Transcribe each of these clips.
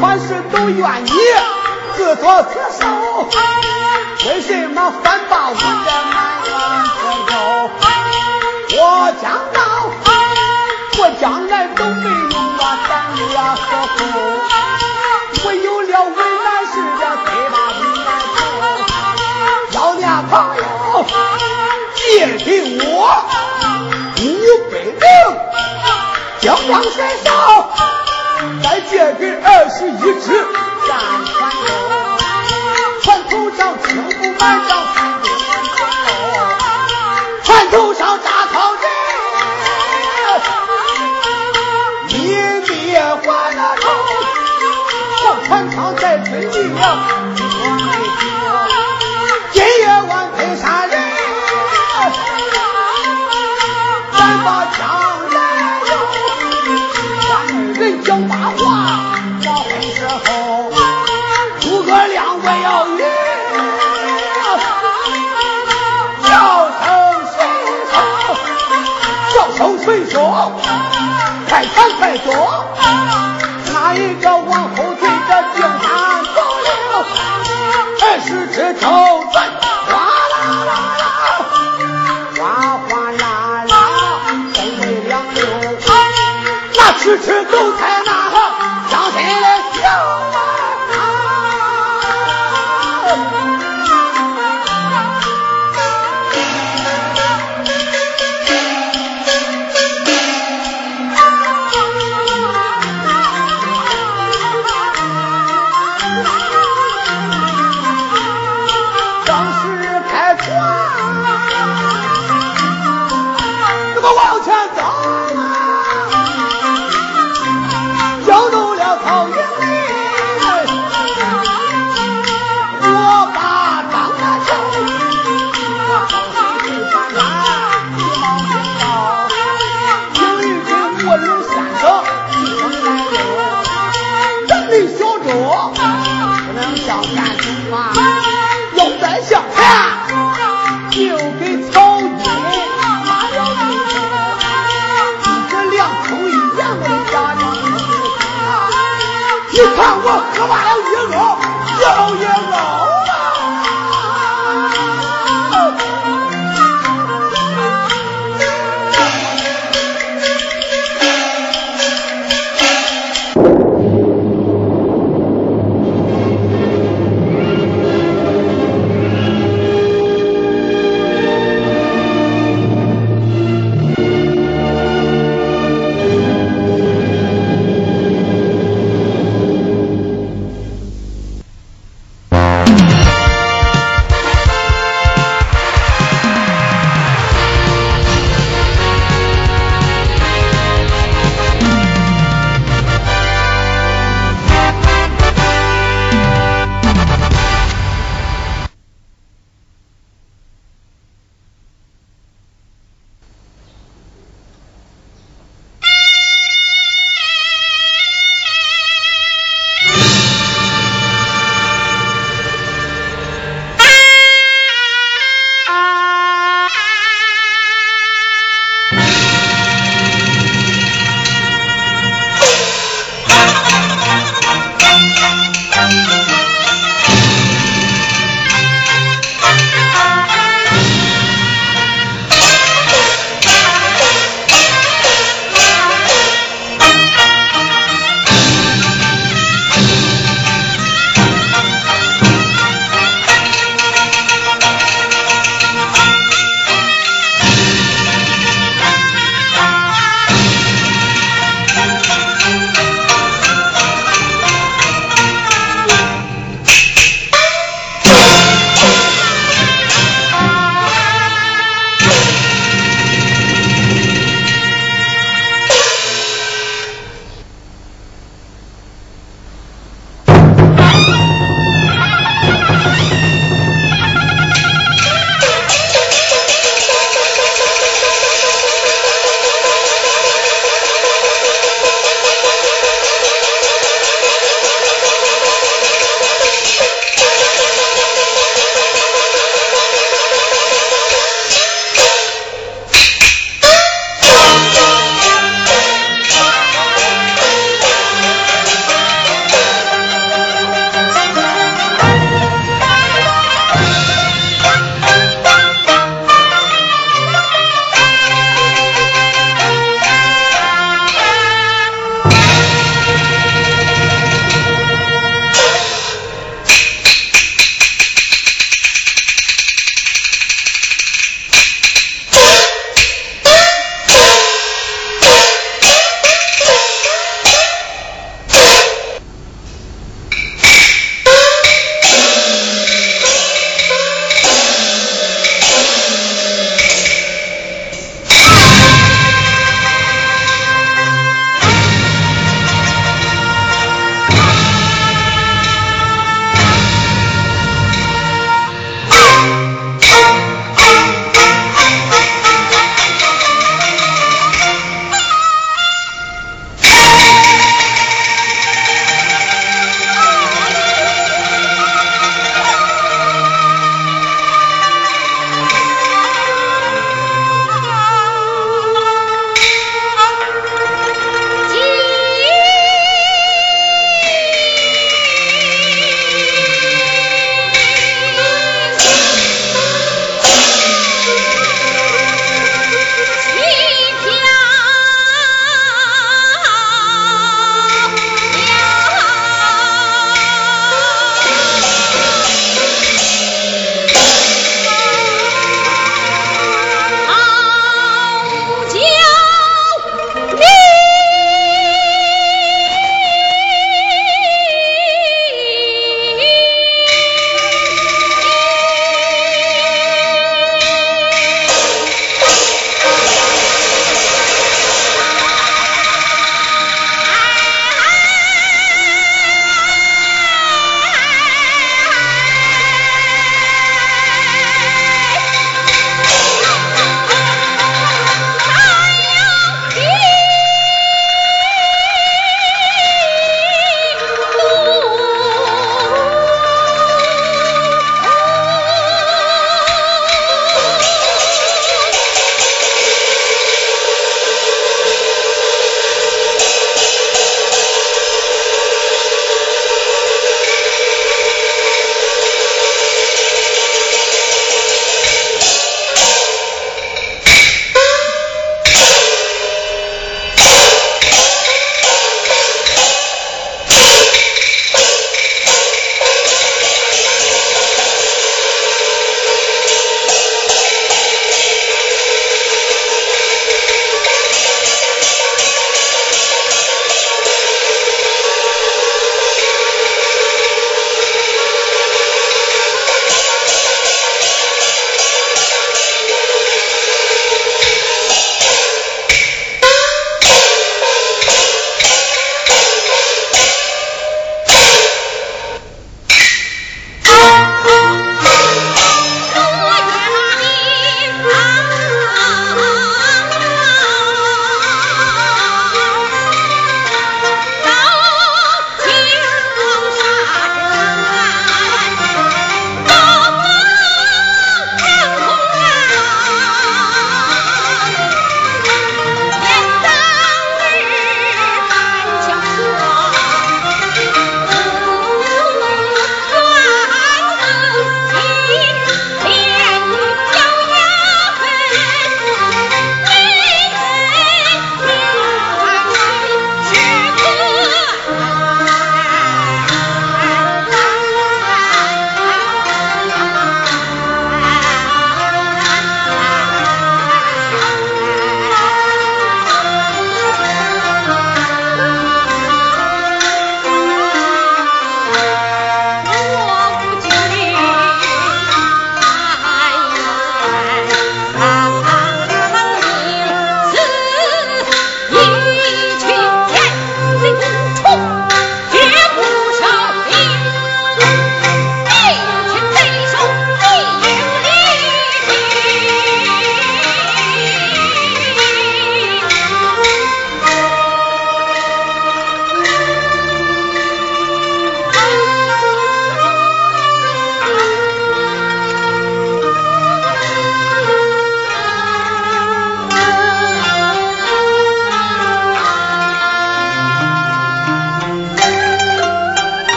款式都愿意自作自受，为什么反把我的埋怨这忧？我讲到，我将来都没有啊胆略和苦，我有了为难事的最大为难处，要念朋友借给我。五百两，江上山上。再借给二十一只战船头上青布满上三对船船头上扎草人，你别还了头，上船舱再追你，一声水手，快看快坐，那一个往后退着定山走了，二十只头转，哗啦啦啦，哗哗啦啦，分为两流，那迟迟都在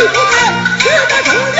你不该私自充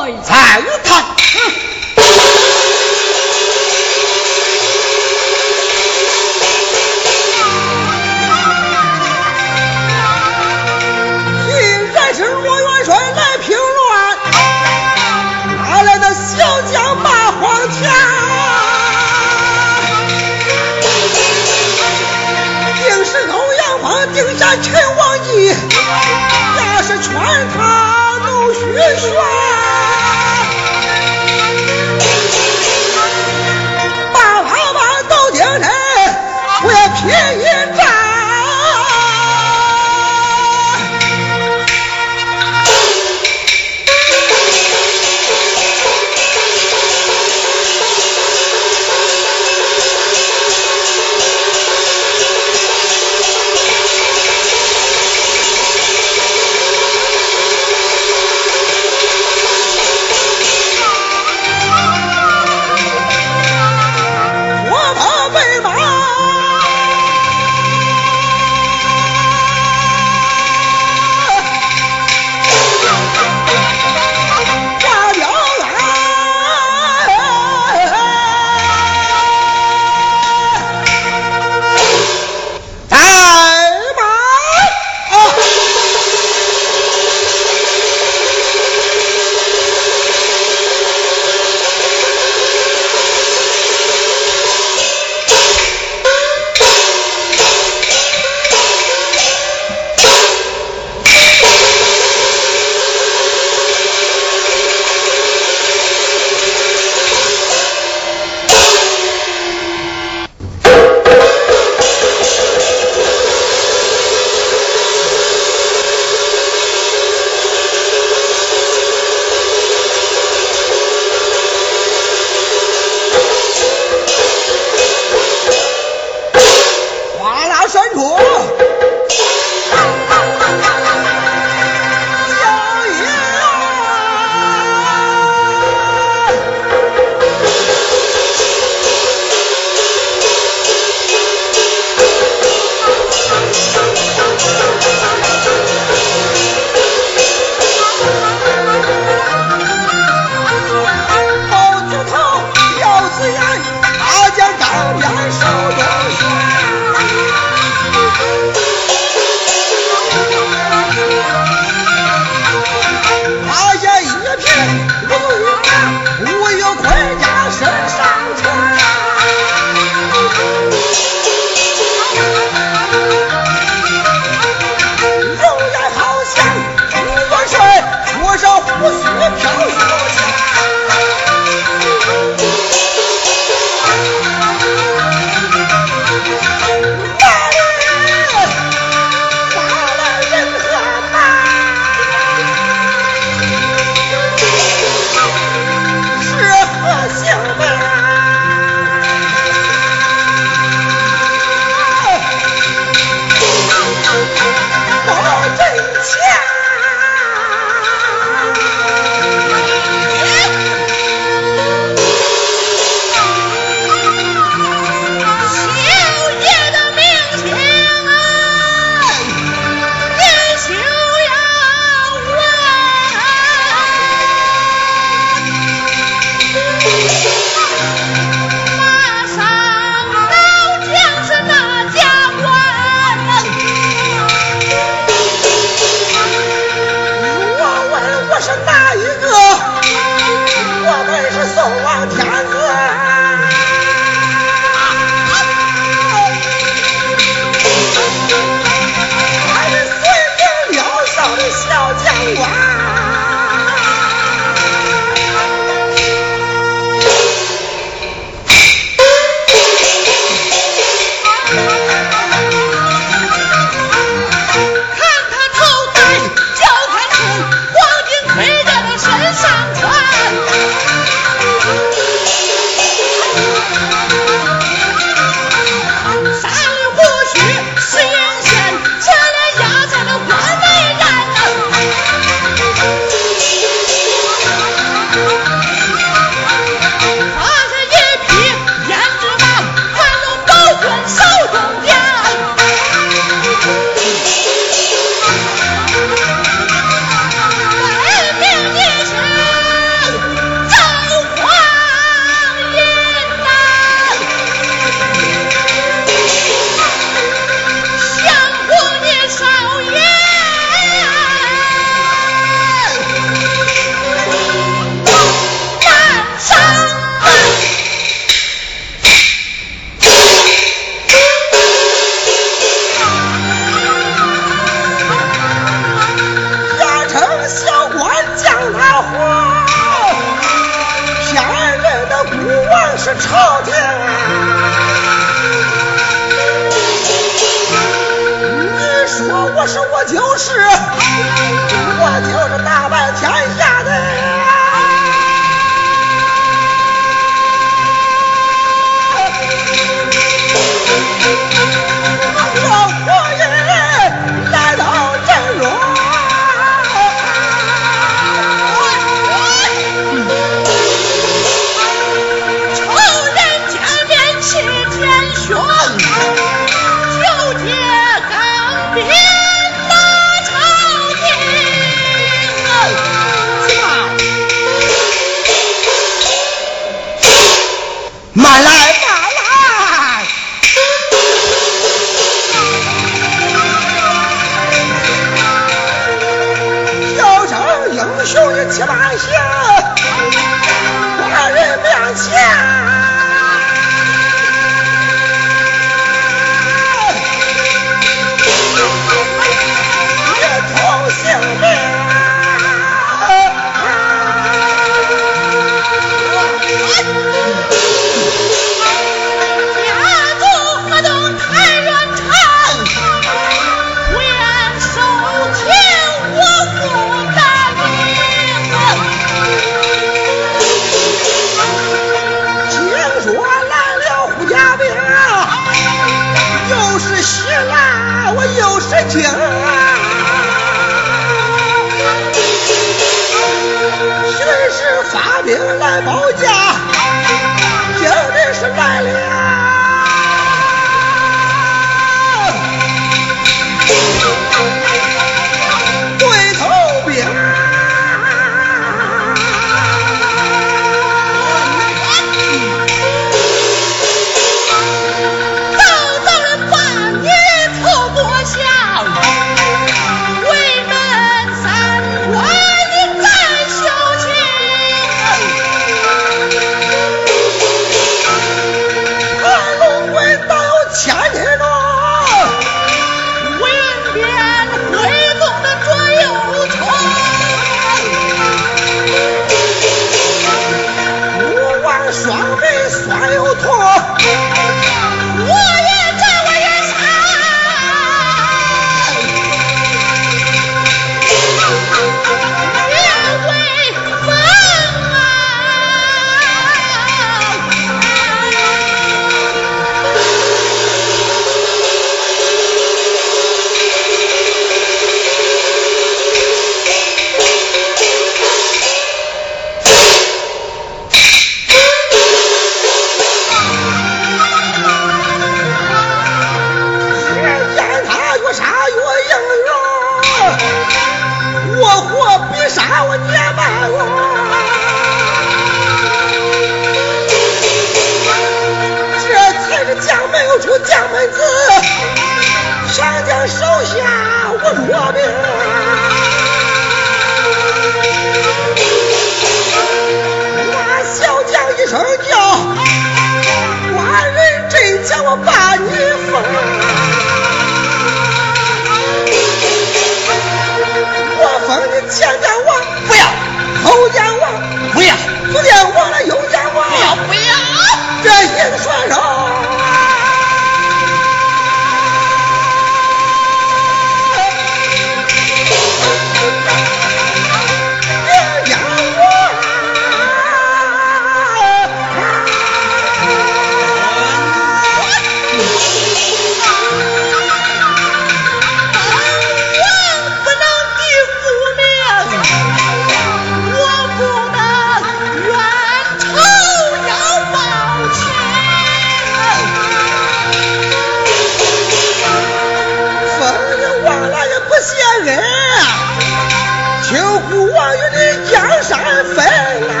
分啊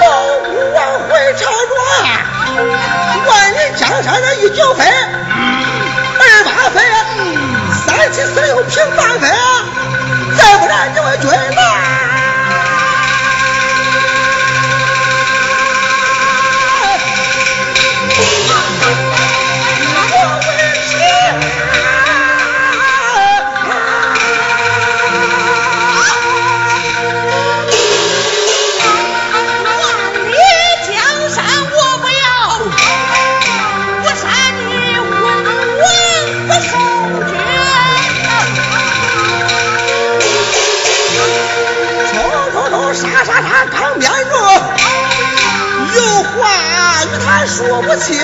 宝武王回朝中万里江山人一九分二八分三七四六平八分再不然你会追吗说不清。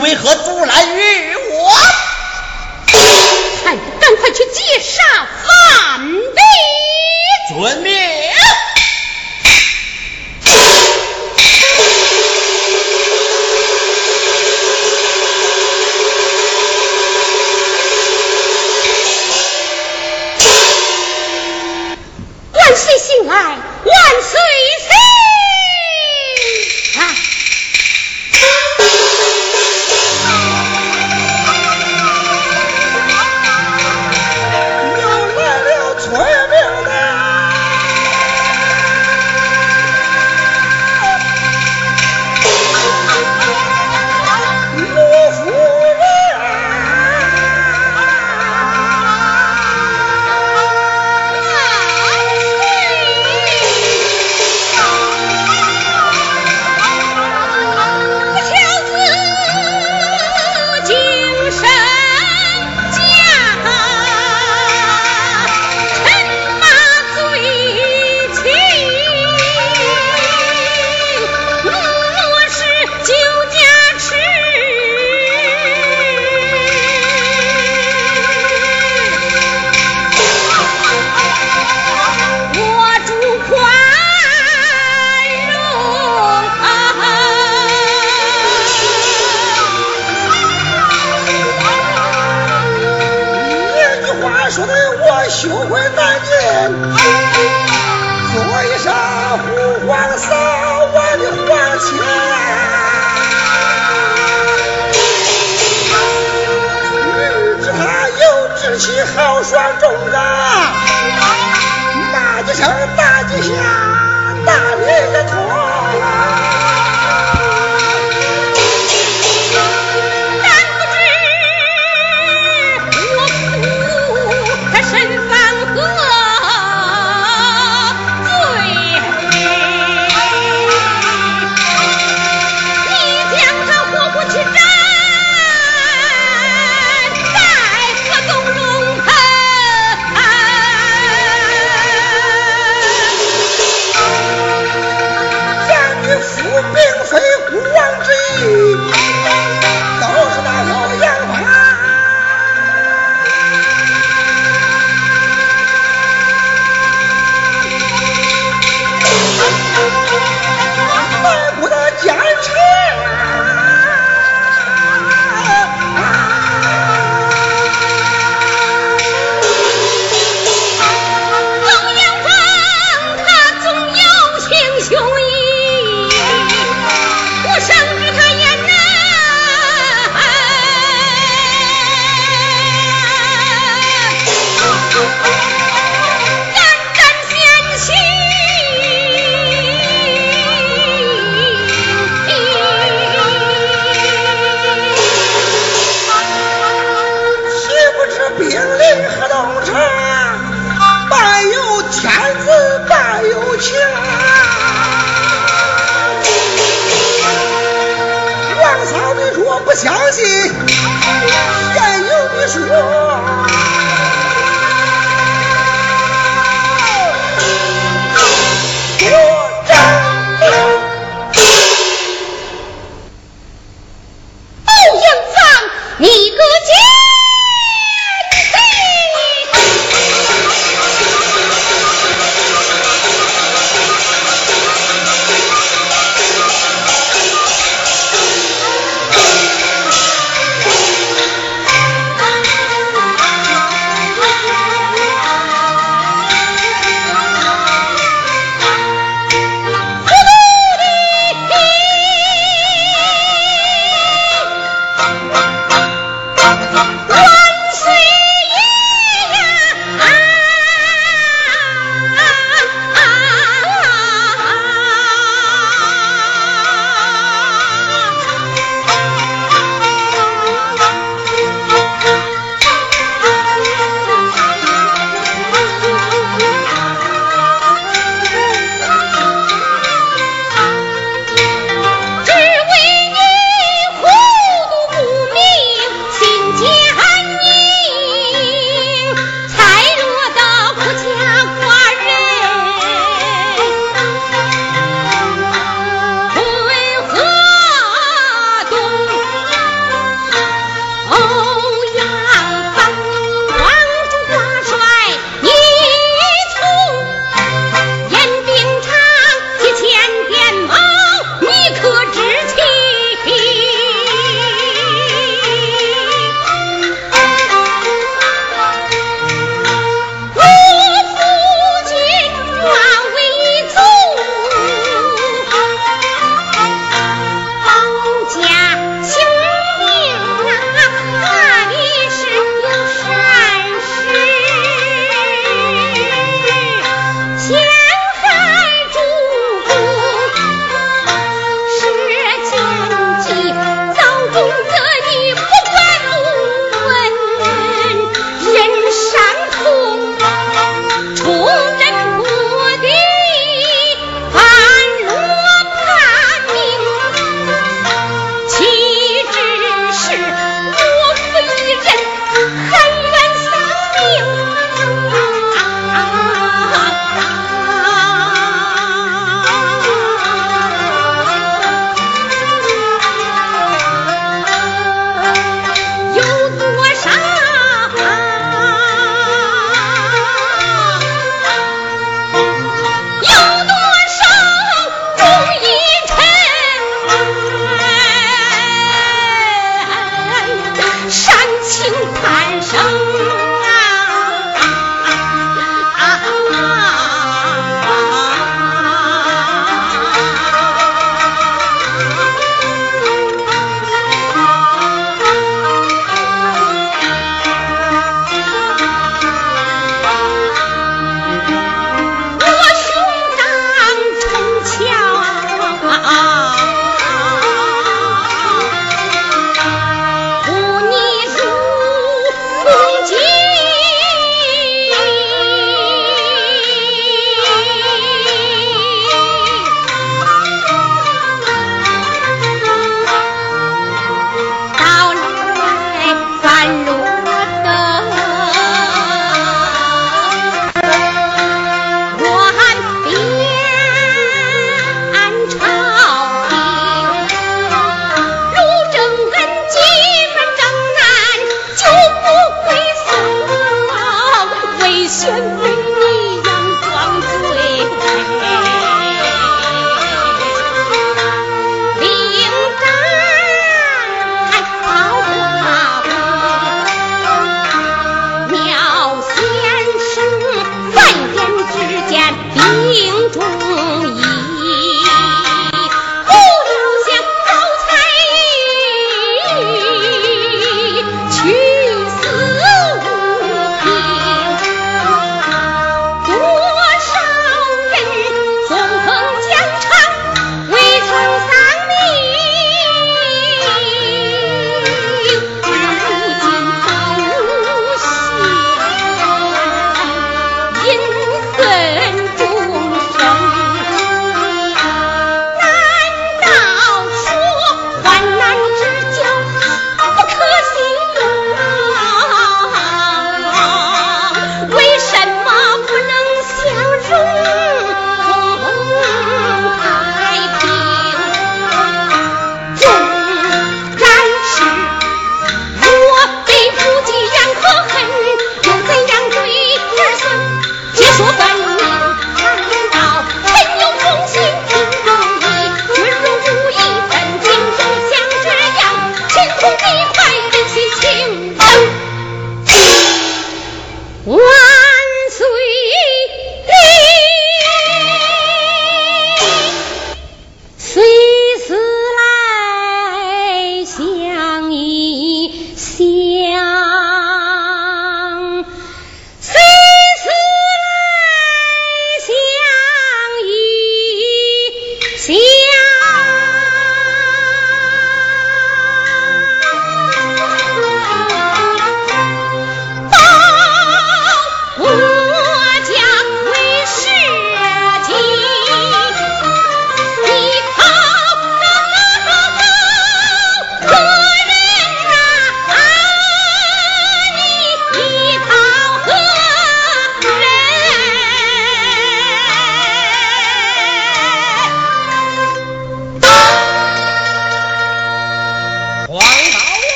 为何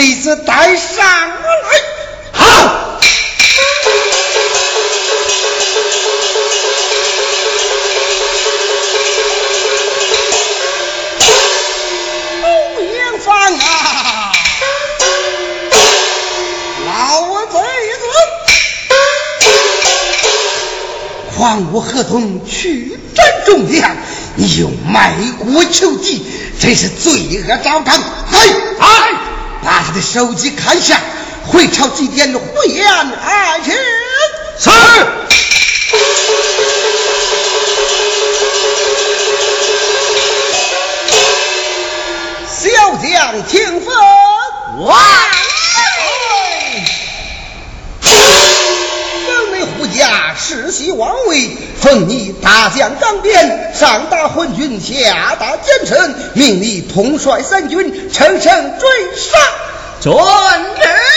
这次带上我来。好。欧阳芳啊，老贼子，况我合同去斩忠良，你又卖国求敌，真是罪恶昭彰。来，来，把他的手机看下，回朝祭奠胡言爱情。是。小将听分，万岁！本为胡家世袭王位，奉你大将当鞭，上打昏君，下打奸臣，命你统帅三军，乘胜追杀。遵旨。